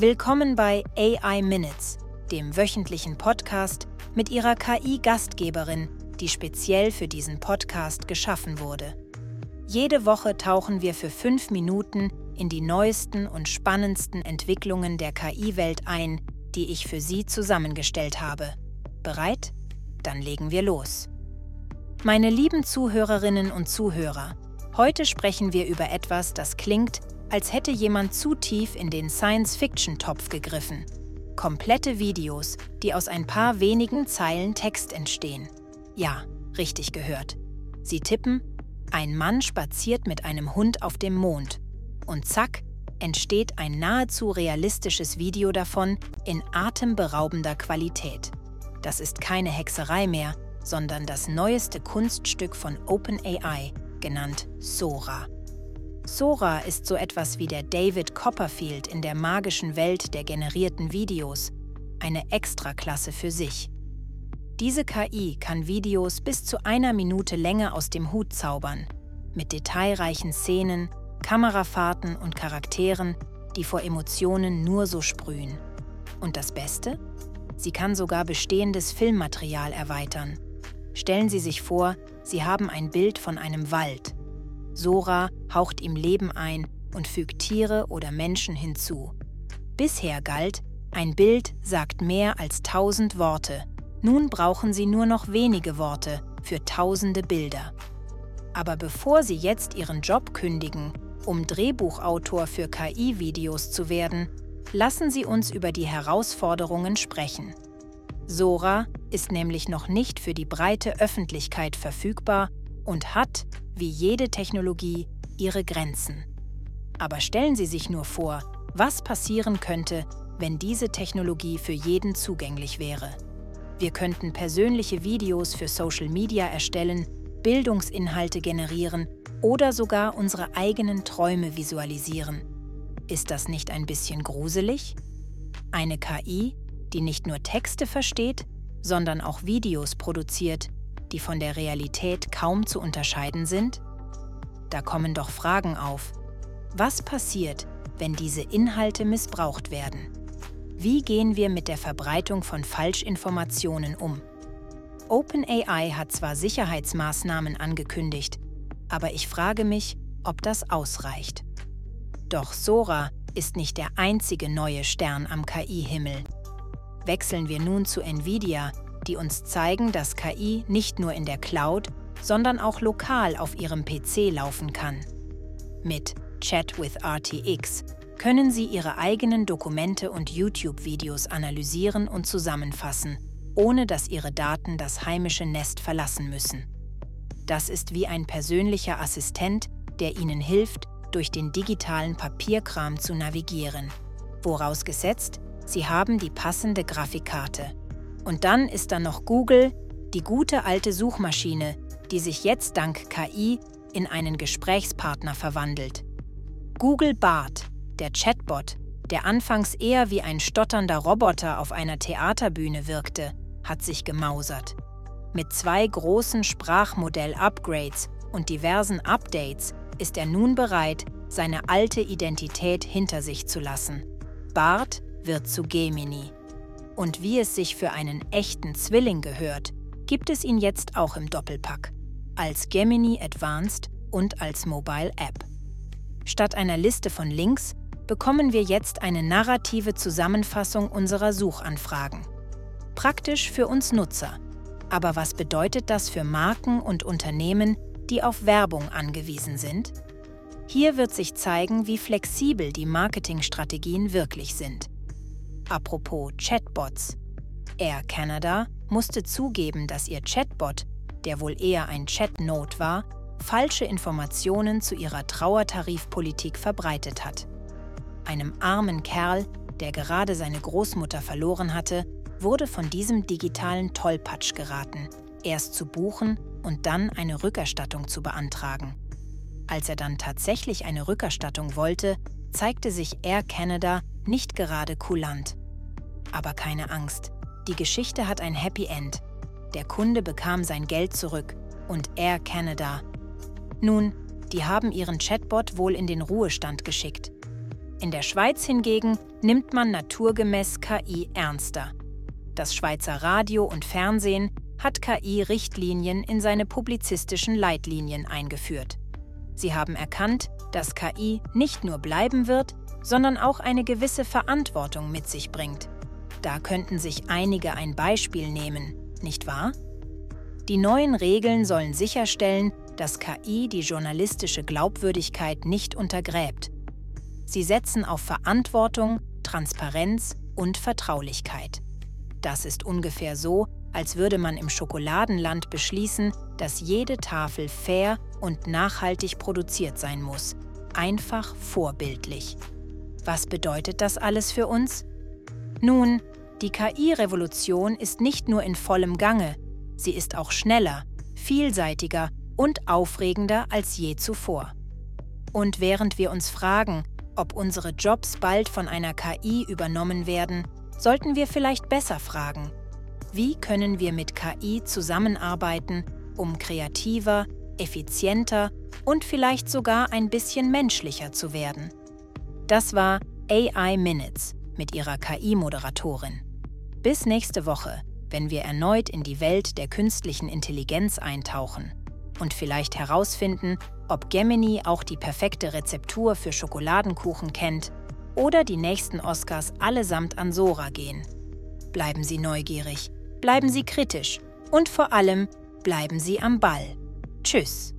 Willkommen bei AI Minutes, dem wöchentlichen Podcast mit ihrer KI-Gastgeberin, die speziell für diesen Podcast geschaffen wurde. Jede Woche tauchen wir für fünf Minuten in die neuesten und spannendsten Entwicklungen der KI-Welt ein, die ich für Sie zusammengestellt habe. Bereit? Dann legen wir los. Meine lieben Zuhörerinnen und Zuhörer, heute sprechen wir über etwas, das klingt, als hätte jemand zu tief in den Science-Fiction-Topf gegriffen. Komplette Videos, die aus ein paar wenigen Zeilen Text entstehen. Ja, richtig gehört. Sie tippen, ein Mann spaziert mit einem Hund auf dem Mond. Und zack, entsteht ein nahezu realistisches Video davon in atemberaubender Qualität. Das ist keine Hexerei mehr, sondern das neueste Kunststück von OpenAI, genannt Sora. Sora ist so etwas wie der David Copperfield in der magischen Welt der generierten Videos, eine Extraklasse für sich. Diese KI kann Videos bis zu einer Minute Länge aus dem Hut zaubern, mit detailreichen Szenen, Kamerafahrten und Charakteren, die vor Emotionen nur so sprühen. Und das Beste? Sie kann sogar bestehendes Filmmaterial erweitern. Stellen Sie sich vor, Sie haben ein Bild von einem Wald. Sora haucht ihm Leben ein und fügt Tiere oder Menschen hinzu. Bisher galt, ein Bild sagt mehr als tausend Worte. Nun brauchen Sie nur noch wenige Worte für tausende Bilder. Aber bevor Sie jetzt Ihren Job kündigen, um Drehbuchautor für KI-Videos zu werden, lassen Sie uns über die Herausforderungen sprechen. Sora ist nämlich noch nicht für die breite Öffentlichkeit verfügbar und hat, wie jede Technologie, ihre Grenzen. Aber stellen Sie sich nur vor, was passieren könnte, wenn diese Technologie für jeden zugänglich wäre. Wir könnten persönliche Videos für Social Media erstellen, Bildungsinhalte generieren oder sogar unsere eigenen Träume visualisieren. Ist das nicht ein bisschen gruselig? Eine KI, die nicht nur Texte versteht, sondern auch Videos produziert, die von der Realität kaum zu unterscheiden sind? Da kommen doch Fragen auf. Was passiert, wenn diese Inhalte missbraucht werden? Wie gehen wir mit der Verbreitung von Falschinformationen um? OpenAI hat zwar Sicherheitsmaßnahmen angekündigt, aber ich frage mich, ob das ausreicht. Doch Sora ist nicht der einzige neue Stern am KI-Himmel wechseln wir nun zu Nvidia, die uns zeigen, dass KI nicht nur in der Cloud, sondern auch lokal auf Ihrem PC laufen kann. Mit Chat with RTX können Sie Ihre eigenen Dokumente und YouTube-Videos analysieren und zusammenfassen, ohne dass Ihre Daten das heimische Nest verlassen müssen. Das ist wie ein persönlicher Assistent, der Ihnen hilft, durch den digitalen Papierkram zu navigieren. Vorausgesetzt, Sie haben die passende Grafikkarte. Und dann ist da noch Google, die gute alte Suchmaschine, die sich jetzt dank KI in einen Gesprächspartner verwandelt. Google Bart, der Chatbot, der anfangs eher wie ein stotternder Roboter auf einer Theaterbühne wirkte, hat sich gemausert. Mit zwei großen Sprachmodell-Upgrades und diversen Updates ist er nun bereit, seine alte Identität hinter sich zu lassen. Bart wird zu Gemini. Und wie es sich für einen echten Zwilling gehört, gibt es ihn jetzt auch im Doppelpack, als Gemini Advanced und als Mobile App. Statt einer Liste von Links bekommen wir jetzt eine narrative Zusammenfassung unserer Suchanfragen. Praktisch für uns Nutzer. Aber was bedeutet das für Marken und Unternehmen, die auf Werbung angewiesen sind? Hier wird sich zeigen, wie flexibel die Marketingstrategien wirklich sind. Apropos Chatbots. Air Canada musste zugeben, dass ihr Chatbot, der wohl eher ein Chatnode war, falsche Informationen zu ihrer Trauertarifpolitik verbreitet hat. Einem armen Kerl, der gerade seine Großmutter verloren hatte, wurde von diesem digitalen Tollpatsch geraten, erst zu buchen und dann eine Rückerstattung zu beantragen. Als er dann tatsächlich eine Rückerstattung wollte, zeigte sich Air Canada nicht gerade kulant. Aber keine Angst, die Geschichte hat ein Happy End. Der Kunde bekam sein Geld zurück und Air Canada. Nun, die haben ihren Chatbot wohl in den Ruhestand geschickt. In der Schweiz hingegen nimmt man naturgemäß KI ernster. Das Schweizer Radio und Fernsehen hat KI-Richtlinien in seine publizistischen Leitlinien eingeführt. Sie haben erkannt, dass KI nicht nur bleiben wird, sondern auch eine gewisse Verantwortung mit sich bringt. Da könnten sich einige ein Beispiel nehmen, nicht wahr? Die neuen Regeln sollen sicherstellen, dass KI die journalistische Glaubwürdigkeit nicht untergräbt. Sie setzen auf Verantwortung, Transparenz und Vertraulichkeit. Das ist ungefähr so, als würde man im Schokoladenland beschließen, dass jede Tafel fair und nachhaltig produziert sein muss. Einfach vorbildlich. Was bedeutet das alles für uns? Nun, die KI-Revolution ist nicht nur in vollem Gange, sie ist auch schneller, vielseitiger und aufregender als je zuvor. Und während wir uns fragen, ob unsere Jobs bald von einer KI übernommen werden, sollten wir vielleicht besser fragen, wie können wir mit KI zusammenarbeiten, um kreativer, effizienter und vielleicht sogar ein bisschen menschlicher zu werden. Das war AI Minutes mit ihrer KI-Moderatorin. Bis nächste Woche, wenn wir erneut in die Welt der künstlichen Intelligenz eintauchen und vielleicht herausfinden, ob Gemini auch die perfekte Rezeptur für Schokoladenkuchen kennt oder die nächsten Oscars allesamt an Sora gehen. Bleiben Sie neugierig, bleiben Sie kritisch und vor allem bleiben Sie am Ball. Tschüss.